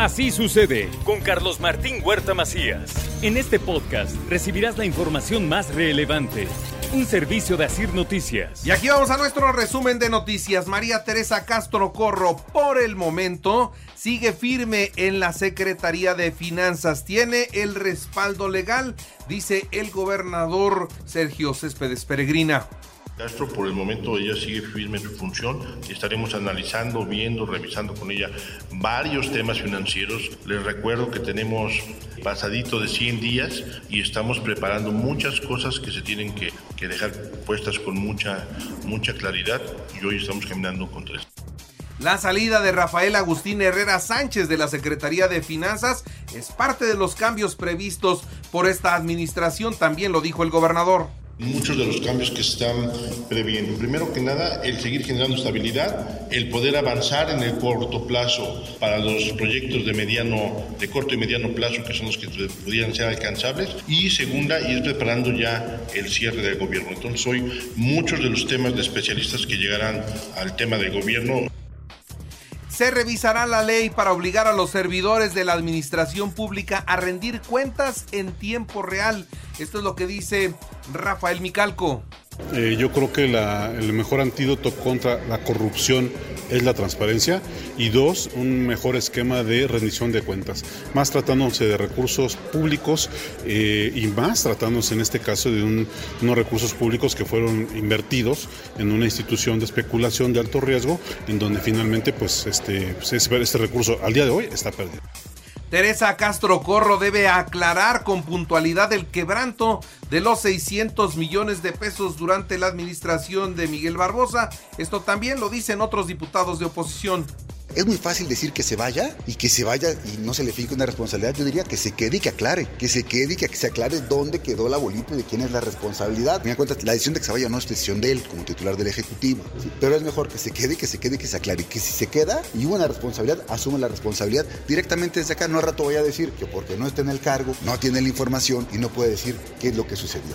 Así sucede con Carlos Martín Huerta Macías. En este podcast recibirás la información más relevante. Un servicio de Asir Noticias. Y aquí vamos a nuestro resumen de noticias. María Teresa Castro Corro, por el momento, sigue firme en la Secretaría de Finanzas. Tiene el respaldo legal, dice el gobernador Sergio Céspedes Peregrina. Castro, por el momento ella sigue firme en su función. Estaremos analizando, viendo, revisando con ella varios temas financieros. Les recuerdo que tenemos pasadito de 100 días y estamos preparando muchas cosas que se tienen que, que dejar puestas con mucha, mucha claridad y hoy estamos caminando con tres. La salida de Rafael Agustín Herrera Sánchez de la Secretaría de Finanzas es parte de los cambios previstos por esta administración, también lo dijo el gobernador muchos de los cambios que se están previendo. Primero que nada, el seguir generando estabilidad, el poder avanzar en el corto plazo para los proyectos de mediano, de corto y mediano plazo que son los que pudieran ser alcanzables. Y segunda, ir preparando ya el cierre del gobierno. Entonces hoy muchos de los temas de especialistas que llegarán al tema del gobierno se revisará la ley para obligar a los servidores de la administración pública a rendir cuentas en tiempo real. Esto es lo que dice Rafael Micalco. Eh, yo creo que el mejor antídoto contra la corrupción es la transparencia y dos, un mejor esquema de rendición de cuentas, más tratándose de recursos públicos eh, y más tratándose en este caso de unos recursos públicos que fueron invertidos en una institución de especulación de alto riesgo, en donde finalmente pues este, pues, este recurso al día de hoy está perdido. Teresa Castro Corro debe aclarar con puntualidad el quebranto de los 600 millones de pesos durante la administración de Miguel Barbosa. Esto también lo dicen otros diputados de oposición. Es muy fácil decir que se vaya y que se vaya y no se le fije una responsabilidad. Yo diría que se quede y que aclare, que se quede y que se aclare dónde quedó la bolita y de quién es la responsabilidad. Me cuenta, la decisión de que se vaya no es decisión de él como titular del Ejecutivo. Pero es mejor que se quede, que se quede, que se aclare. Que si se queda y hubo una responsabilidad, asume la responsabilidad directamente desde acá. No al rato voy a decir que porque no está en el cargo, no tiene la información y no puede decir qué es lo que sucedió.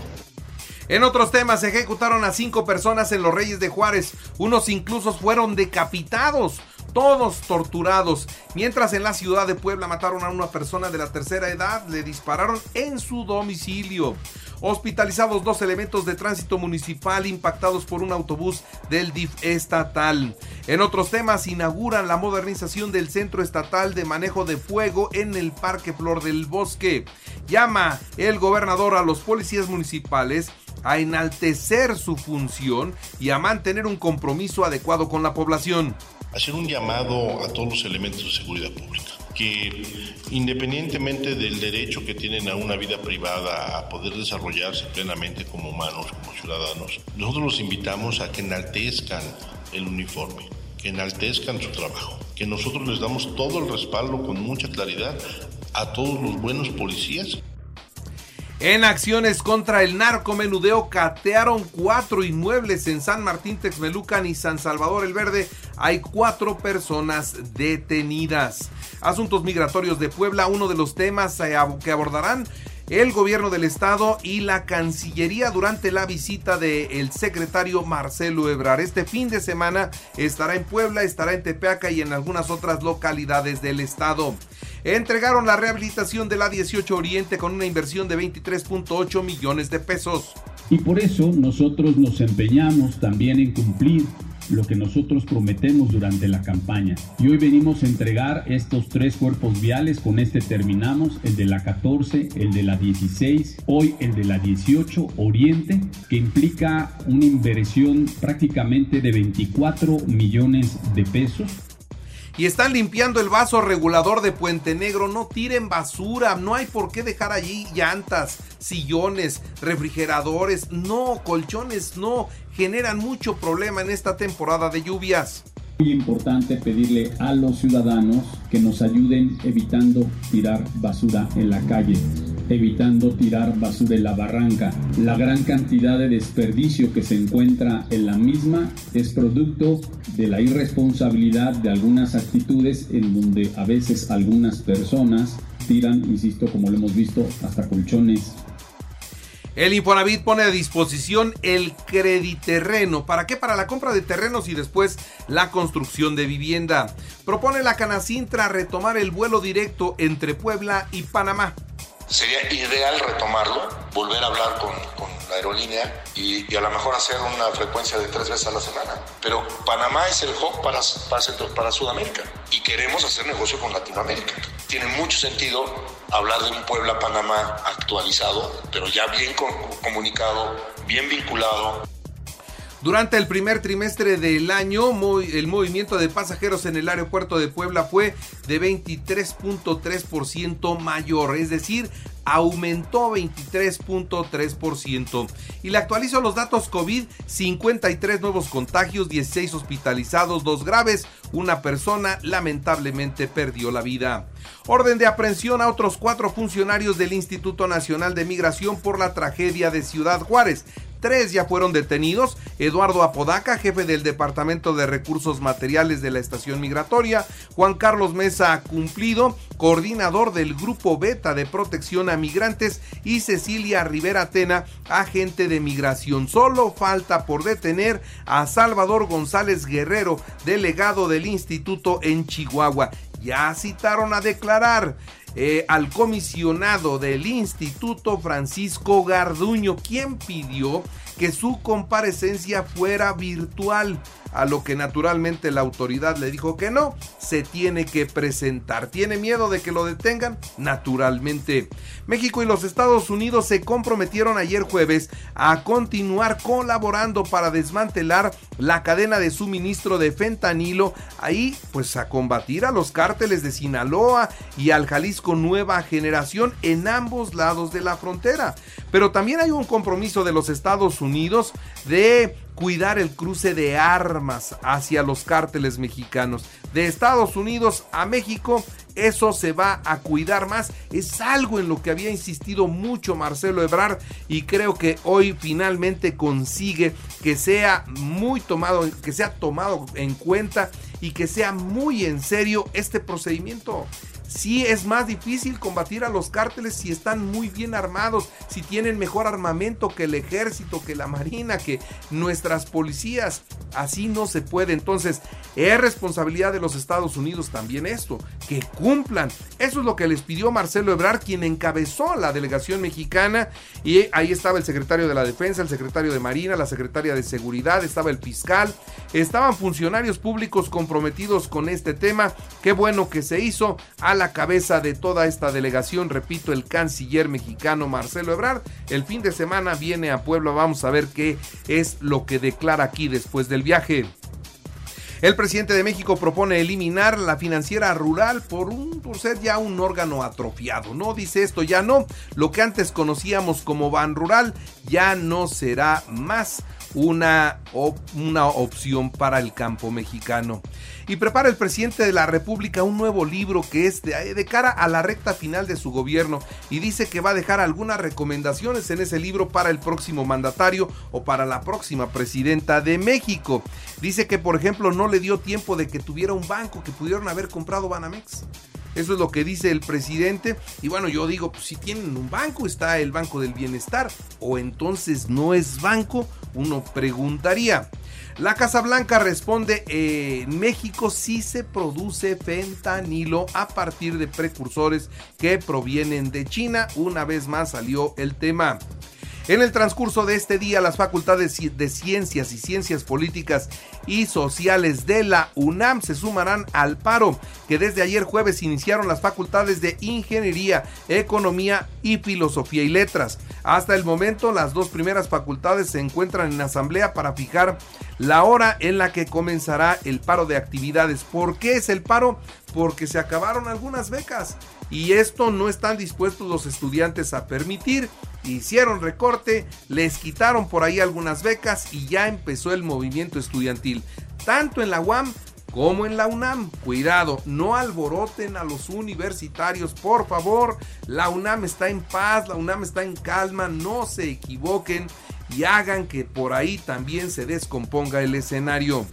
En otros temas, se ejecutaron a cinco personas en los Reyes de Juárez. Unos incluso fueron decapitados todos torturados. Mientras en la ciudad de Puebla mataron a una persona de la tercera edad, le dispararon en su domicilio. Hospitalizados dos elementos de tránsito municipal impactados por un autobús del DIF estatal. En otros temas, inauguran la modernización del Centro Estatal de Manejo de Fuego en el Parque Flor del Bosque. Llama el gobernador a los policías municipales a enaltecer su función y a mantener un compromiso adecuado con la población hacer un llamado a todos los elementos de seguridad pública que independientemente del derecho que tienen a una vida privada, a poder desarrollarse plenamente como humanos, como ciudadanos, nosotros los invitamos a que enaltezcan el uniforme, que enaltezcan su trabajo, que nosotros les damos todo el respaldo con mucha claridad a todos los buenos policías en acciones contra el narcomenudeo catearon cuatro inmuebles en San Martín Texmelucan y San Salvador el Verde. Hay cuatro personas detenidas. Asuntos migratorios de Puebla, uno de los temas que abordarán el gobierno del estado y la Cancillería durante la visita del secretario Marcelo Ebrar. Este fin de semana estará en Puebla, estará en Tepeaca y en algunas otras localidades del estado entregaron la rehabilitación de la 18 Oriente con una inversión de 23.8 millones de pesos. Y por eso nosotros nos empeñamos también en cumplir lo que nosotros prometemos durante la campaña. Y hoy venimos a entregar estos tres cuerpos viales, con este terminamos, el de la 14, el de la 16, hoy el de la 18 Oriente, que implica una inversión prácticamente de 24 millones de pesos y están limpiando el vaso regulador de Puente Negro. No tiren basura, no hay por qué dejar allí llantas, sillones, refrigeradores, no, colchones, no. Generan mucho problema en esta temporada de lluvias. Muy importante pedirle a los ciudadanos que nos ayuden evitando tirar basura en la calle evitando tirar basura en la barranca. La gran cantidad de desperdicio que se encuentra en la misma es producto de la irresponsabilidad de algunas actitudes en donde a veces algunas personas tiran, insisto, como lo hemos visto, hasta colchones, el Infonavit pone a disposición el crediterreno. ¿Para qué? Para la compra de terrenos y después la construcción de vivienda. Propone la Canacintra retomar el vuelo directo entre Puebla y Panamá. Sería ideal retomarlo, volver a hablar con, la aerolínea y, a lo mejor hacer una frecuencia de tres veces a la semana. Pero Panamá es el hub para, para, para Sudamérica y queremos hacer negocio con Latinoamérica. Tiene mucho sentido hablar de un Puebla-Panamá actualizado, pero ya bien comunicado, bien vinculado. Durante el primer trimestre del año, el movimiento de pasajeros en el aeropuerto de Puebla fue de 23.3% mayor, es decir, aumentó 23.3%. Y le actualizo los datos COVID, 53 nuevos contagios, 16 hospitalizados, dos graves, una persona lamentablemente perdió la vida. Orden de aprehensión a otros cuatro funcionarios del Instituto Nacional de Migración por la tragedia de Ciudad Juárez. Tres ya fueron detenidos. Eduardo Apodaca, jefe del Departamento de Recursos Materiales de la Estación Migratoria. Juan Carlos Mesa Cumplido, coordinador del Grupo Beta de Protección a Migrantes. Y Cecilia Rivera Tena, agente de migración. Solo falta por detener a Salvador González Guerrero, delegado del instituto en Chihuahua. Ya citaron a declarar eh, al comisionado del Instituto Francisco Garduño, quien pidió que su comparecencia fuera virtual a lo que naturalmente la autoridad le dijo que no, se tiene que presentar. ¿Tiene miedo de que lo detengan? Naturalmente. México y los Estados Unidos se comprometieron ayer jueves a continuar colaborando para desmantelar la cadena de suministro de fentanilo, ahí pues a combatir a los cárteles de Sinaloa y al Jalisco Nueva Generación en ambos lados de la frontera. Pero también hay un compromiso de los Estados Unidos de cuidar el cruce de armas hacia los cárteles mexicanos. De Estados Unidos a México, eso se va a cuidar más. Es algo en lo que había insistido mucho Marcelo Ebrard y creo que hoy finalmente consigue que sea muy tomado, que sea tomado en cuenta y que sea muy en serio este procedimiento sí es más difícil combatir a los cárteles si están muy bien armados, si tienen mejor armamento que el ejército, que la marina, que nuestras policías. Así no se puede. Entonces, es responsabilidad de los Estados Unidos también esto, que cumplan. Eso es lo que les pidió Marcelo Ebrard, quien encabezó la delegación mexicana. Y ahí estaba el secretario de la Defensa, el secretario de Marina, la secretaria de Seguridad, estaba el fiscal, estaban funcionarios públicos comprometidos con este tema. Qué bueno que se hizo la cabeza de toda esta delegación, repito, el canciller mexicano Marcelo Ebrard. El fin de semana viene a Puebla, vamos a ver qué es lo que declara aquí después del viaje. El presidente de México propone eliminar la financiera rural por, un, por ser ya un órgano atrofiado. No dice esto, ya no. Lo que antes conocíamos como Ban Rural ya no será más una, una opción para el campo mexicano. Y prepara el presidente de la República un nuevo libro que es de, de, cara a la recta final de su gobierno y dice que va a dejar algunas recomendaciones en ese libro para el próximo mandatario o para la próxima presidenta de México. Dice que, por ejemplo, no le dio tiempo de que tuviera un banco que pudieron haber comprado Banamex. Eso es lo que dice el presidente. Y bueno, yo digo, pues si tienen un banco, está el Banco del Bienestar. O entonces no es banco, uno preguntaría. La Casa Blanca responde, en México sí se produce fentanilo a partir de precursores que provienen de China. Una vez más salió el tema. En el transcurso de este día, las facultades de Ciencias y Ciencias Políticas y Sociales de la UNAM se sumarán al paro que desde ayer jueves iniciaron las facultades de Ingeniería, Economía y Filosofía y Letras. Hasta el momento, las dos primeras facultades se encuentran en asamblea para fijar la hora en la que comenzará el paro de actividades. ¿Por qué es el paro? Porque se acabaron algunas becas y esto no están dispuestos los estudiantes a permitir. Hicieron recorte, les quitaron por ahí algunas becas y ya empezó el movimiento estudiantil, tanto en la UAM como en la UNAM. Cuidado, no alboroten a los universitarios, por favor. La UNAM está en paz, la UNAM está en calma, no se equivoquen y hagan que por ahí también se descomponga el escenario.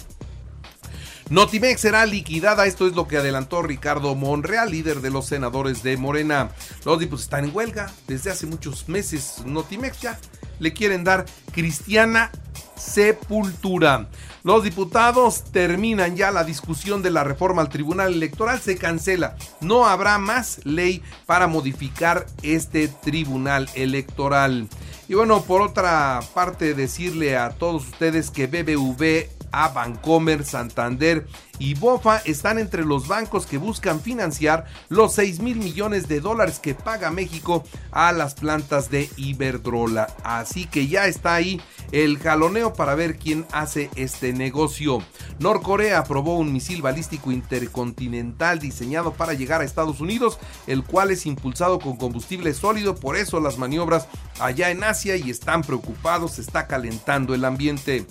Notimex será liquidada, esto es lo que adelantó Ricardo Monreal, líder de los senadores de Morena. Los diputados están en huelga desde hace muchos meses. Notimex ya le quieren dar cristiana sepultura. Los diputados terminan ya la discusión de la reforma al Tribunal Electoral, se cancela. No habrá más ley para modificar este Tribunal Electoral. Y bueno, por otra parte, decirle a todos ustedes que BBV a Bancomer, Santander y Bofa están entre los bancos que buscan financiar los 6 mil millones de dólares que paga México a las plantas de Iberdrola. Así que ya está ahí el jaloneo para ver quién hace este negocio. Norcorea aprobó un misil balístico intercontinental diseñado para llegar a Estados Unidos, el cual es impulsado con combustible sólido, por eso las maniobras allá en Asia y están preocupados, está calentando el ambiente.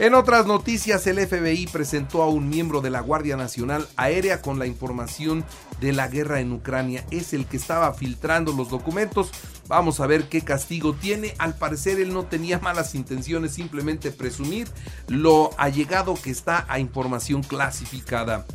En otras noticias, el FBI presentó a un miembro de la Guardia Nacional Aérea con la información de la guerra en Ucrania. Es el que estaba filtrando los documentos. Vamos a ver qué castigo tiene. Al parecer él no tenía malas intenciones, simplemente presumir lo allegado que está a información clasificada.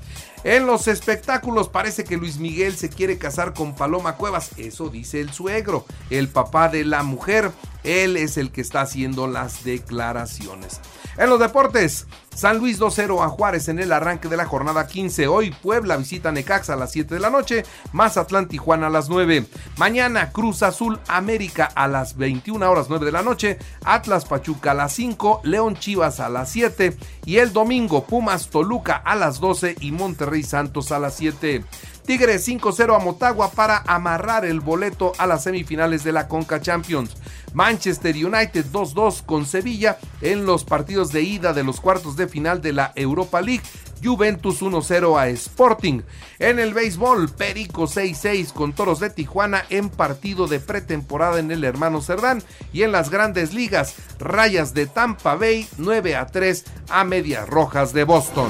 En los espectáculos parece que Luis Miguel se quiere casar con Paloma Cuevas, eso dice el suegro, el papá de la mujer. Él es el que está haciendo las declaraciones. En los deportes, San Luis 2-0 a Juárez en el arranque de la jornada 15. Hoy Puebla visita Necaxa a las 7 de la noche, Mazatlán Tijuana a las 9. Mañana Cruz Azul América a las 21 horas 9 de la noche, Atlas Pachuca a las 5, León Chivas a las 7 y el domingo Pumas Toluca a las 12 y Monterrey Santos a las 7. Tigres 5-0 a Motagua para amarrar el boleto a las semifinales de la Conca Champions. Manchester United 2-2 con Sevilla en los partidos de ida de los cuartos de final de la Europa League. Juventus 1-0 a Sporting. En el béisbol, Perico 6-6 con Toros de Tijuana en partido de pretemporada en el Hermano Cerdán. Y en las grandes ligas, Rayas de Tampa Bay 9-3 a Medias Rojas de Boston.